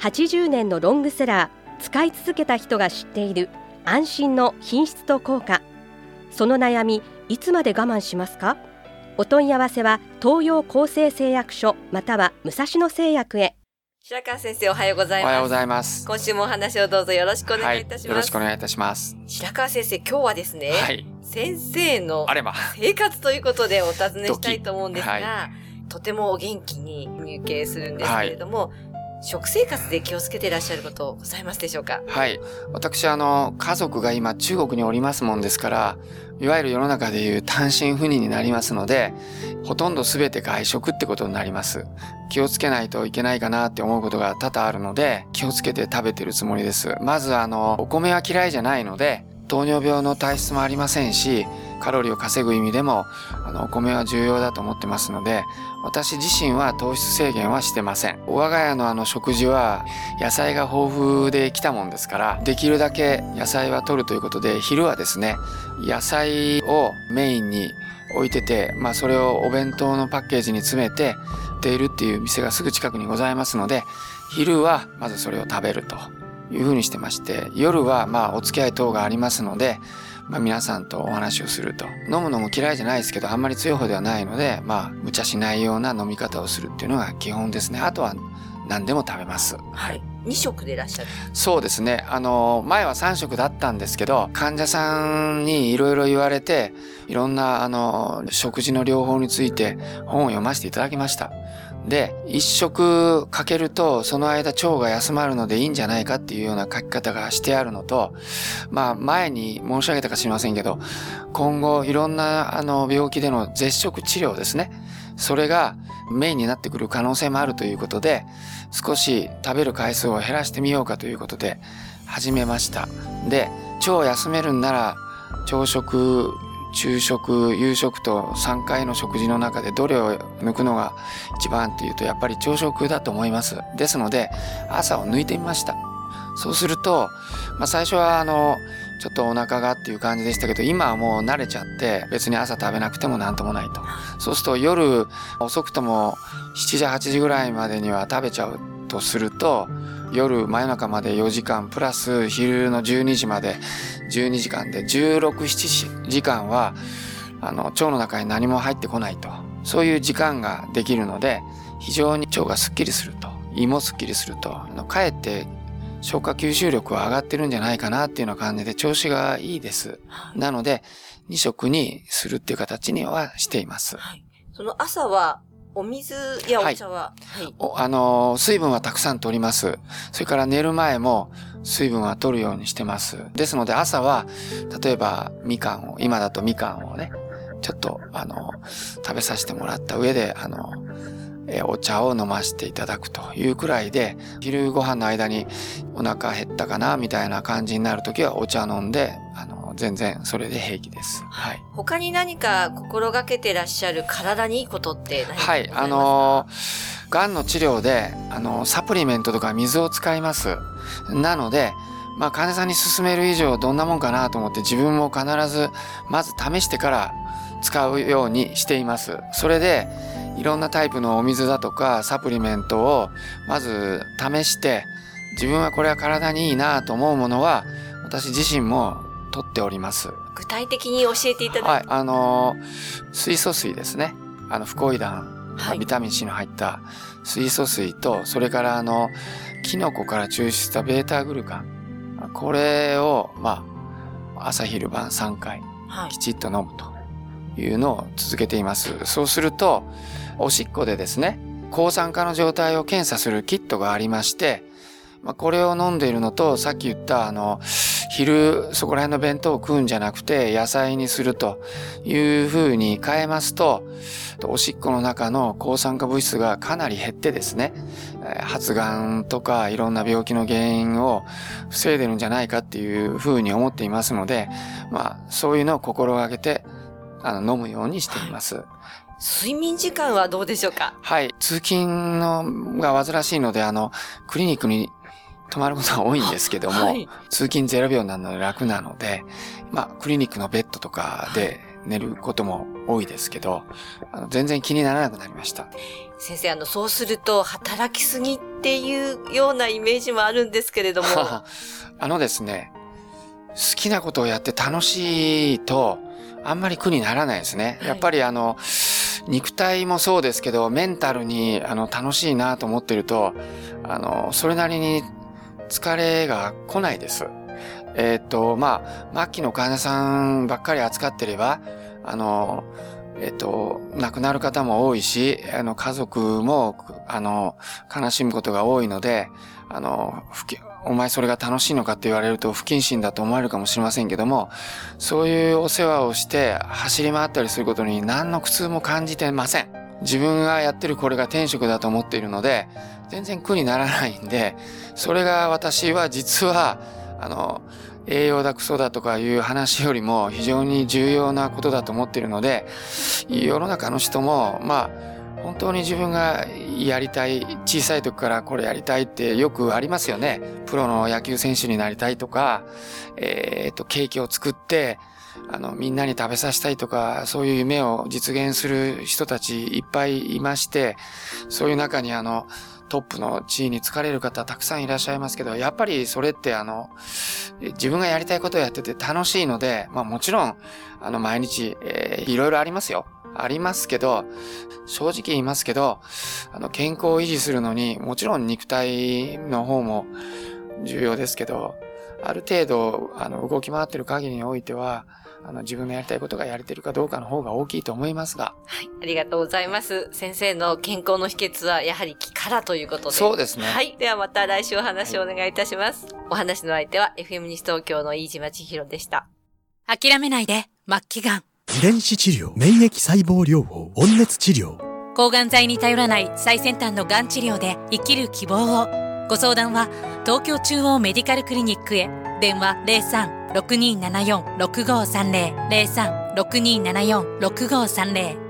80年のロングセラー使い続けた人が知っている安心の品質と効果その悩みいつまで我慢しますか？お問い合わせは東洋厚生製薬所または武蔵野製薬へ白川先生おはようございますおはようございます。今週もお話をどうぞよろしくお願いいたしよろます、しくお願いいたします。白川先生今日はですね、はい。先生のあれば。生活ということでお尋ねしたいと思うんですが、はとてもお元気に入形するんですけれども、食生活で気をつけていらっしゃることございますでしょうか？はい。私、あの、家族が今中国におりますもんですから、いわゆる世の中でいう単身赴任になりますので、ほとんど全て外食ってことになります。気をつけないといけないかなって思うことが多々あるので、気をつけて食べてるつもりです。まず、あの、お米は嫌いじゃないので、糖尿病の体質もありませんし、カロリーを稼ぐ意味でも、あの、お米は重要だと思ってますので、私自身は糖質制限はしてません。我が家のあの食事は野菜が豊富できたもんですから、できるだけ野菜は取るということで、昼はですね、野菜をメインに置いてて、まあそれをお弁当のパッケージに詰めて、売っているっていう店がすぐ近くにございますので、昼はまずそれを食べるというふうにしてまして、夜はまあお付き合い等がありますので、まあ、皆さんとお話をすると。飲むのも嫌いじゃないですけど、あんまり強い方ではないので、まあ、無茶しないような飲み方をするっていうのが基本ですね。あとは何でも食べます。はい。2食でいらっしゃる。そうですね。あの、前は3食だったんですけど、患者さんにいろいろ言われて、いろんな、あの、食事の療法について本を読ませていただきました。で、一食かけると、その間腸が休まるのでいいんじゃないかっていうような書き方がしてあるのと、まあ前に申し上げたか知りませんけど、今後いろんなあの病気での絶食治療ですね。それがメインになってくる可能性もあるということで、少し食べる回数を減らしてみようかということで始めました。で、腸を休めるんなら朝食、昼食、夕食と3回の食事の中でどれを抜くのが一番っていうとやっぱり朝食だと思います。ですので朝を抜いてみました。そうすると、まあ、最初はあのちょっとお腹がっていう感じでしたけど今はもう慣れちゃって別に朝食べなくてもなんともないと。そうすると夜遅くとも7時8時ぐらいまでには食べちゃうとすると夜真夜中まで4時間プラス昼の12時まで12時間で1617時間はあの腸の中に何も入ってこないとそういう時間ができるので非常に腸がすっきりすると胃もすっきりするとかえって消化吸収力は上がってるんじゃないかなっていうような感じで調子がいいです。なので2食にするっていう形にはしています。はい。その朝はお水やお茶は、はい。おあのー水分はたくさん取ります。それから寝る前も水分は取るようにしてます。ですので朝は、例えばみかんを、今だとみかんをね、ちょっと、あの、食べさせてもらった上で、あの、えーお茶を飲ませていただくというくらいで、昼ご飯の間にお腹減ったかな、みたいな感じになるときはお茶飲んで、全然それで平気です。はい。他に何か心がけてらっしゃる体にいいことって何か？はいあのー、がんの治療で、あのー、サプリメントとか水を使います。なので、まあ、患者さんに勧める以上どんなもんかなと思って自分も必ずまず試してから使うようにしています。それで、いろんなタイプのお水だとかサプリメントをまず試して、自分はこれは体にいいなと思うものは私自身も取っております。具体的に教えていただはい、あのー水素水ですね。あの、フコイダン、はいビタミン C の入った水素水と、それからあの、キノコから抽出したベータグルカン。これを、まあ、朝昼晩3回はいき。ちっと飲むというのを続けています。そうすると、おしっこでですね、抗酸化の状態を検査するキットがありまして、まあ、これを飲んでいるのと、さっき言ったあの、昼そこら辺の弁当を食うんじゃなくて野菜にするというふうに変えますと、おしっこの中の抗酸化物質がかなり減ってですね、発がんとかいろんな病気の原因を防いでるんじゃないかっていうふうに思っていますので、まあそういうのを心がけてあの飲むようにしています。睡眠時間はどうでしょうか？はい。通勤のが煩わしいので、あの、クリニックに泊まることが多いんですけども、はい、通勤0秒なので楽なので、まあ、クリニックのベッドとかで寝ることも多いですけど、あの全然気にならなくなりました。先生、あの、そうすると、働きすぎっていうようなイメージもあるんですけれども。あのですね、好きなことをやって楽しいと、あんまり苦にならないですね。やっぱりあの、肉体もそうですけど、メンタルにあの楽しいなと思ってると、あの、それなりに疲れが来ないです。えー、っと、まあ、末期の患者さんばっかり扱ってれば、あの、えっと、亡くなる方も多いし、あの、家族も、あの、悲しむことが多いので、あの、お前それが楽しいのかって言われると不謹慎だと思われるかもしれませんけども、そういうお世話をして走り回ったりすることに何の苦痛も感じてません。自分がやってるこれが天職だと思っているので、全然苦にならないんで、それが私は実は、あの、栄養だクソだとかいう話よりも非常に重要なことだと思っているので、世の中の人も、まあ、本当に自分がやりたい、小さい時からこれやりたいってよくありますよね。プロの野球選手になりたいとか、えっ、と、ケーキを作って、あの、みんなに食べさせたいとか、そういう夢を実現する人たちいっぱいいまして、そういう中にあの、トップの地位に疲れる方たくさんいらっしゃいますけど、やっぱりそれってあの、自分がやりたいことをやってて楽しいので、まあもちろん、あの毎日、えー、いろいろありますよ。ありますけど、正直言いますけど、あの、健康を維持するのに、もちろん肉体の方も重要ですけど、ある程度、あの、動き回ってる限りにおいては、あの、自分のやりたいことがやれてるかどうかの方が大きいと思いますが。はい。ありがとうございます。先生の健康の秘訣は、やはり気からということで。そうですね。はい。ではまた来週お話をお願いいたします。はい、お話の相手は、FM 西東京の飯島千尋でした。諦めないで、末期がん。遺伝子治療、免疫細胞療法、温熱治療。抗がん剤に頼らない最先端のがん治療で生きる希望を。ご相談は、東京中央メディカルクリニックへ。電話03-6274-6530。03-6274-6530